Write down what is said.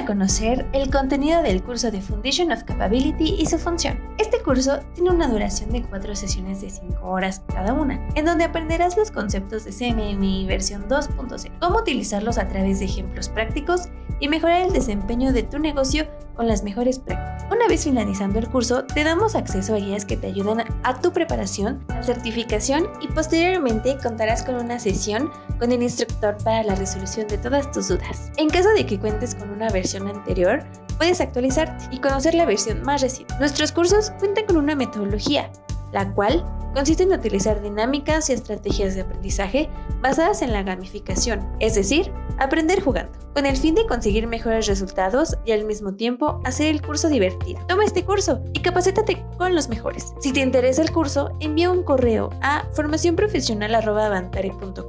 a conocer el contenido del curso de Foundation of Capability y su función. Este curso tiene una duración de 4 sesiones de 5 horas cada una, en donde aprenderás los conceptos de CMMI versión 2.0, cómo utilizarlos a través de ejemplos prácticos y mejorar el desempeño de tu negocio con las mejores prácticas. Una vez finalizando el curso, te damos acceso a guías que te ayudan a tu preparación, certificación y posteriormente contarás con una sesión con el instructor para la resolución de todas tus dudas. En caso de que cuentes con una anterior, puedes actualizarte y conocer la versión más reciente. Nuestros cursos cuentan con una metodología, la cual consiste en utilizar dinámicas y estrategias de aprendizaje basadas en la gamificación, es decir, aprender jugando, con el fin de conseguir mejores resultados y al mismo tiempo hacer el curso divertido. Toma este curso y capacítate con los mejores. Si te interesa el curso, envía un correo a formacionprofesional.com